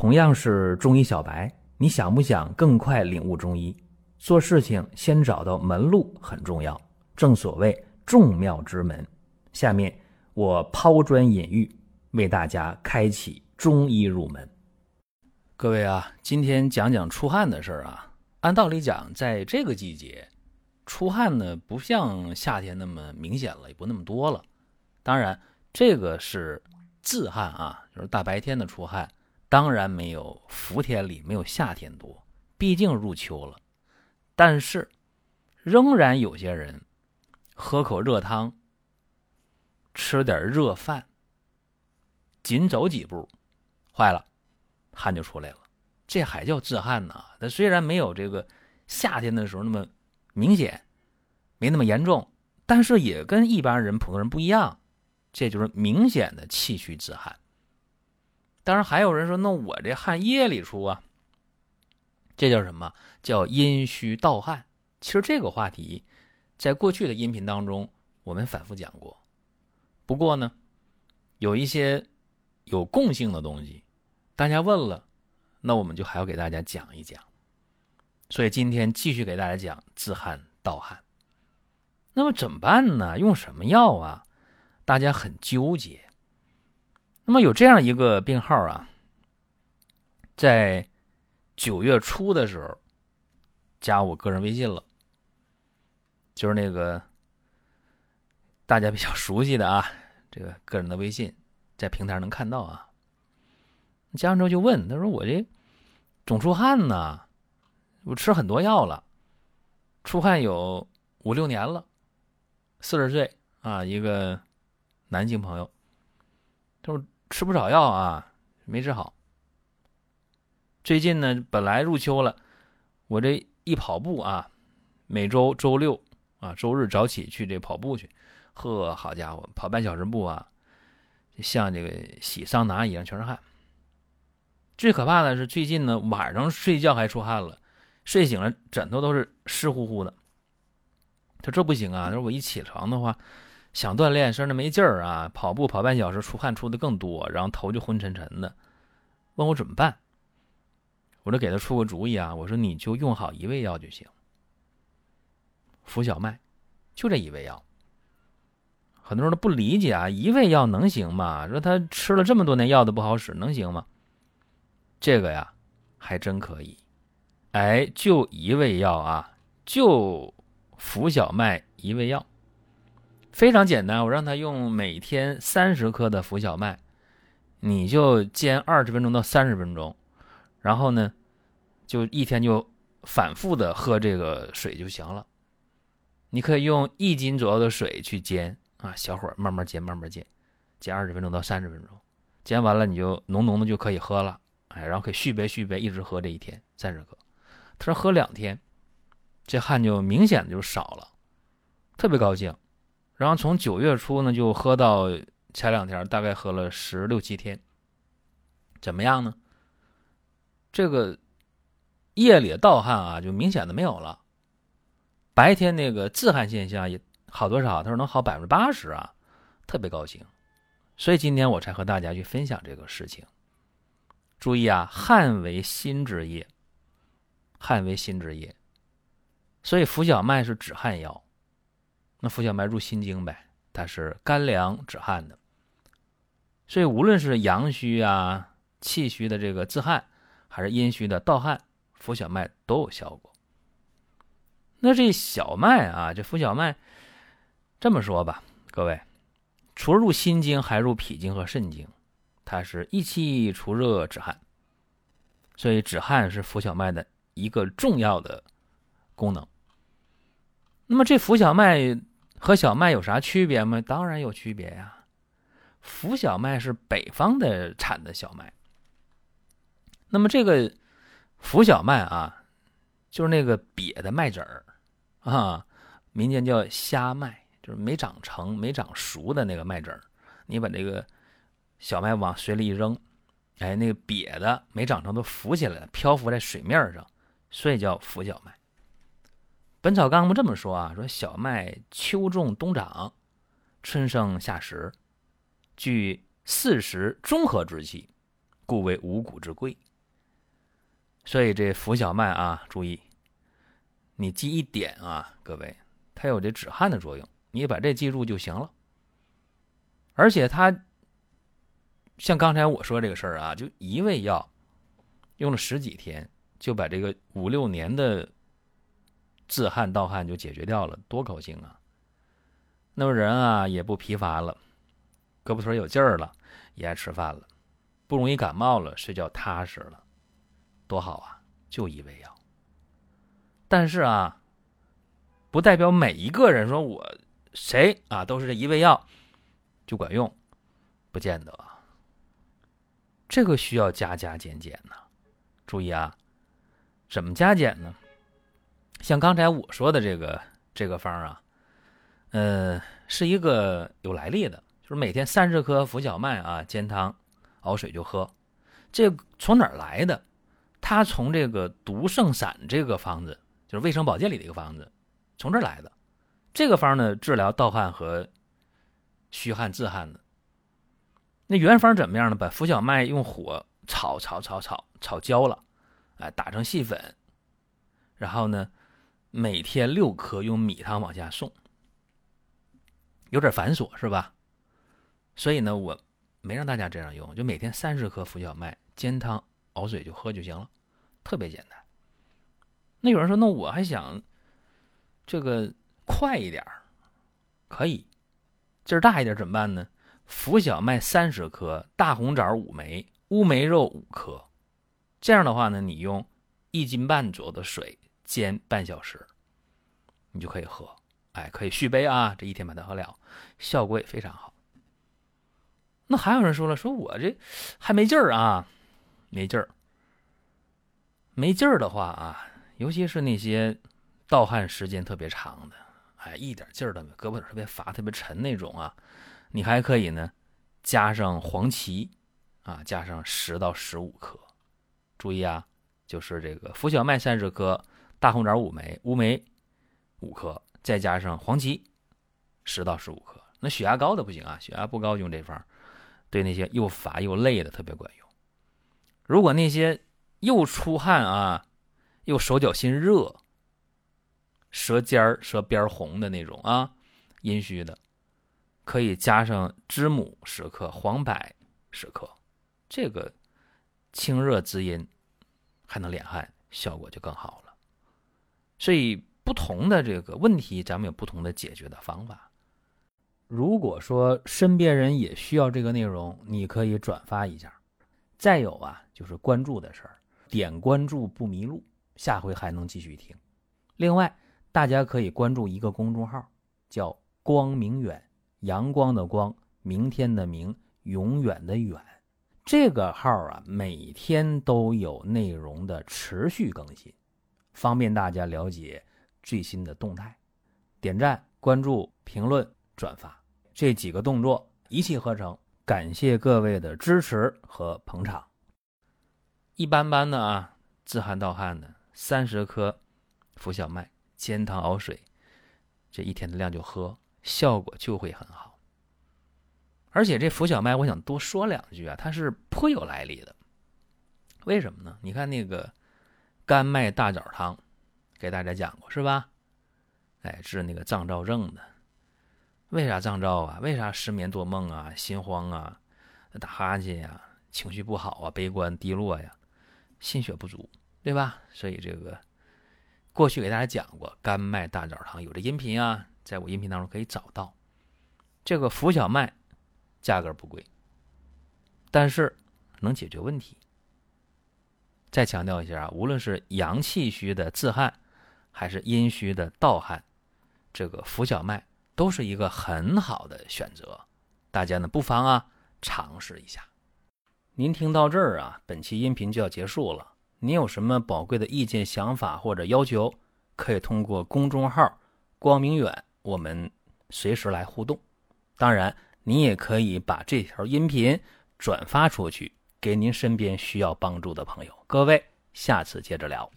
同样是中医小白，你想不想更快领悟中医？做事情先找到门路很重要，正所谓众妙之门。下面我抛砖引玉，为大家开启中医入门。各位啊，今天讲讲出汗的事儿啊。按道理讲，在这个季节，出汗呢不像夏天那么明显了，也不那么多了。当然，这个是自汗啊，就是大白天的出汗。当然没有伏天里没有夏天多，毕竟入秋了。但是，仍然有些人喝口热汤，吃点热饭，紧走几步，坏了，汗就出来了。这还叫自汗呢？它虽然没有这个夏天的时候那么明显，没那么严重，但是也跟一般人普通人不一样。这就是明显的气虚自汗。当然，还有人说，那我这汗夜里出啊，这叫什么？叫阴虚盗汗。其实这个话题，在过去的音频当中，我们反复讲过。不过呢，有一些有共性的东西，大家问了，那我们就还要给大家讲一讲。所以今天继续给大家讲自汗盗汗。那么怎么办呢？用什么药啊？大家很纠结。那么有这样一个病号啊，在九月初的时候加我个人微信了，就是那个大家比较熟悉的啊，这个个人的微信在平台上能看到啊。加完之后就问他说：“我这总出汗呢，我吃很多药了，出汗有五六年了，四十岁啊，一个男性朋友，他说。”吃不少药啊，没治好。最近呢，本来入秋了，我这一跑步啊，每周周六啊、周日早起去这跑步去，呵，好家伙，跑半小时步啊，像这个洗桑拿一样，全是汗。最可怕的是最近呢，晚上睡觉还出汗了，睡醒了枕头都是湿乎乎的。他这不行啊，他说我一起床的话。想锻炼，身上没劲儿啊！跑步跑半小时，出汗出的更多，然后头就昏沉沉的。问我怎么办？我就给他出个主意啊！我说你就用好一味药就行，扶小麦，就这一味药。很多人都不理解啊，一味药能行吗？说他吃了这么多年药都不好使，能行吗？这个呀，还真可以。哎，就一味药啊，就扶小麦一味药。非常简单，我让他用每天三十克的浮小麦，你就煎二十分钟到三十分钟，然后呢，就一天就反复的喝这个水就行了。你可以用一斤左右的水去煎啊，小火慢慢煎，慢慢煎，煎二十分钟到三十分钟，煎完了你就浓浓的就可以喝了，哎，然后可以续杯续杯，一直喝这一天三十克。他说喝两天，这汗就明显的就少了，特别高兴。然后从九月初呢，就喝到前两天，大概喝了十六七天，怎么样呢？这个夜里的盗汗啊，就明显的没有了。白天那个自汗现象也好多少？他说能好百分之八十啊，特别高兴。所以今天我才和大家去分享这个事情。注意啊，汗为心之液，汗为心之液，所以浮小麦是止汗药。那浮小麦入心经呗，它是干凉止汗的，所以无论是阳虚啊、气虚的这个自汗，还是阴虚的盗汗，浮小麦都有效果。那这小麦啊，这浮小麦，这么说吧，各位，除了入心经，还入脾经和肾经，它是益气除热止汗，所以止汗是浮小麦的一个重要的功能。那么这浮小麦。和小麦有啥区别吗？当然有区别呀。浮小麦是北方的产的小麦。那么这个浮小麦啊，就是那个瘪的麦籽儿啊，民间叫虾麦，就是没长成、没长熟的那个麦籽儿。你把这个小麦往水里一扔，哎，那个瘪的没长成都浮起来了，漂浮在水面上，所以叫浮小麦。《本草纲目》这么说啊，说小麦秋种冬长，春生夏实，具四时中和之气，故为五谷之贵所以这浮小麦啊，注意，你记一点啊，各位，它有这止汗的作用，你把这记住就行了。而且它像刚才我说这个事儿啊，就一味药用了十几天，就把这个五六年的自汗盗汗就解决掉了，多高兴啊！那么人啊也不疲乏了，胳膊腿有劲儿了，也爱吃饭了，不容易感冒了，睡觉踏实了，多好啊！就一味药。但是啊，不代表每一个人说我谁啊都是这一味药就管用，不见得。这个需要加加减减呢。注意啊，怎么加减呢？像刚才我说的这个这个方啊。呃，是一个有来历的，就是每天三十颗浮小麦啊，煎汤熬水就喝。这从哪儿来的？他从这个毒圣散这个方子，就是卫生保健里的一个方子，从这儿来的。这个方呢，治疗盗汗和虚汗自汗的。那原方怎么样呢？把浮小麦用火炒炒炒炒炒焦了，哎，打成细粉，然后呢，每天六颗，用米汤往下送。有点繁琐是吧？所以呢，我没让大家这样用，就每天三十克浮小麦煎汤熬水就喝就行了，特别简单。那有人说，那我还想这个快一点可以劲儿大一点怎么办呢？浮小麦三十克，大红枣五枚，乌梅肉五颗，这样的话呢，你用一斤半左右的水煎半小时，你就可以喝。哎，可以续杯啊！这一天把它喝了，效果也非常好。那还有人说了，说我这还没劲儿啊，没劲儿，没劲儿的话啊，尤其是那些盗汗时间特别长的，哎，一点劲儿都没，胳膊腿特别乏、特别沉那种啊，你还可以呢，加上黄芪啊，加上十到十五克，注意啊，就是这个浮小麦三十克，大红枣五枚，乌梅五克。再加上黄芪，十到十五克。那血压高的不行啊，血压不高用这方，对那些又乏又累的特别管用。如果那些又出汗啊，又手脚心热、舌尖儿、舌边红的那种啊，阴虚的，可以加上知母十克、黄柏十克，这个清热滋阴，还能敛汗，效果就更好了。所以。不同的这个问题，咱们有不同的解决的方法。如果说身边人也需要这个内容，你可以转发一下。再有啊，就是关注的事儿，点关注不迷路，下回还能继续听。另外，大家可以关注一个公众号，叫“光明远”，阳光的光，明天的明，永远的远。这个号啊，每天都有内容的持续更新，方便大家了解。最新的动态，点赞、关注、评论、转发这几个动作一气呵成。感谢各位的支持和捧场。一般般的啊，自汗盗汗的，三十克浮小麦煎汤熬水，这一天的量就喝，效果就会很好。而且这浮小麦，我想多说两句啊，它是颇有来历的。为什么呢？你看那个甘麦大枣汤。给大家讲过是吧？哎，治那个脏燥症的，为啥脏燥啊？为啥失眠多梦啊？心慌啊？打哈欠呀？情绪不好啊？悲观低落呀？心血不足，对吧？所以这个过去给大家讲过甘麦大枣汤，有这音频啊，在我音频当中可以找到。这个浮小麦价格不贵，但是能解决问题。再强调一下啊，无论是阳气虚的自汗。还是阴虚的盗汗，这个浮小麦都是一个很好的选择，大家呢不妨啊尝试一下。您听到这儿啊，本期音频就要结束了。您有什么宝贵的意见、想法或者要求，可以通过公众号“光明远”，我们随时来互动。当然，您也可以把这条音频转发出去，给您身边需要帮助的朋友。各位，下次接着聊。